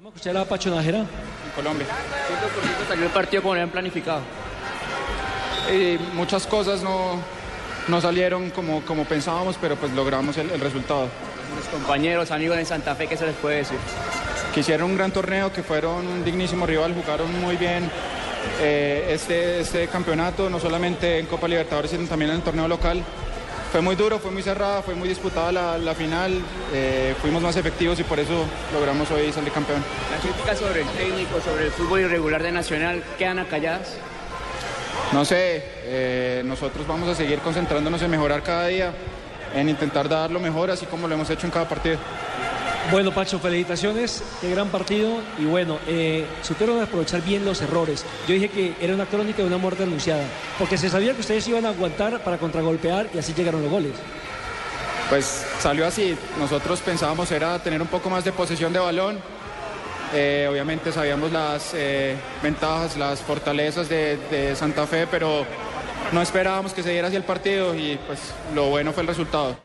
¿Cómo escuchar a Pacho Nájera? En Colombia. 100% salió el partido como lo habían planificado. Y muchas cosas no, no salieron como, como pensábamos, pero pues logramos el, el resultado. Los compañeros, amigos de Santa Fe, ¿qué se les puede decir? Que hicieron un gran torneo, que fueron un dignísimo rival, jugaron muy bien eh, este, este campeonato, no solamente en Copa Libertadores, sino también en el torneo local. Fue muy duro, fue muy cerrada, fue muy disputada la, la final, eh, fuimos más efectivos y por eso logramos hoy salir campeón. Las críticas sobre el técnico, sobre el fútbol irregular de Nacional, ¿quedan acalladas? No sé, eh, nosotros vamos a seguir concentrándonos en mejorar cada día, en intentar dar lo mejor, así como lo hemos hecho en cada partido. Bueno, Pacho, felicitaciones, qué gran partido. Y bueno, eh, supieron aprovechar bien los errores. Yo dije que era una crónica de una muerte anunciada, porque se sabía que ustedes iban a aguantar para contragolpear y así llegaron los goles. Pues salió así, nosotros pensábamos era tener un poco más de posesión de balón. Eh, obviamente sabíamos las eh, ventajas, las fortalezas de, de Santa Fe, pero no esperábamos que se diera así el partido y pues lo bueno fue el resultado.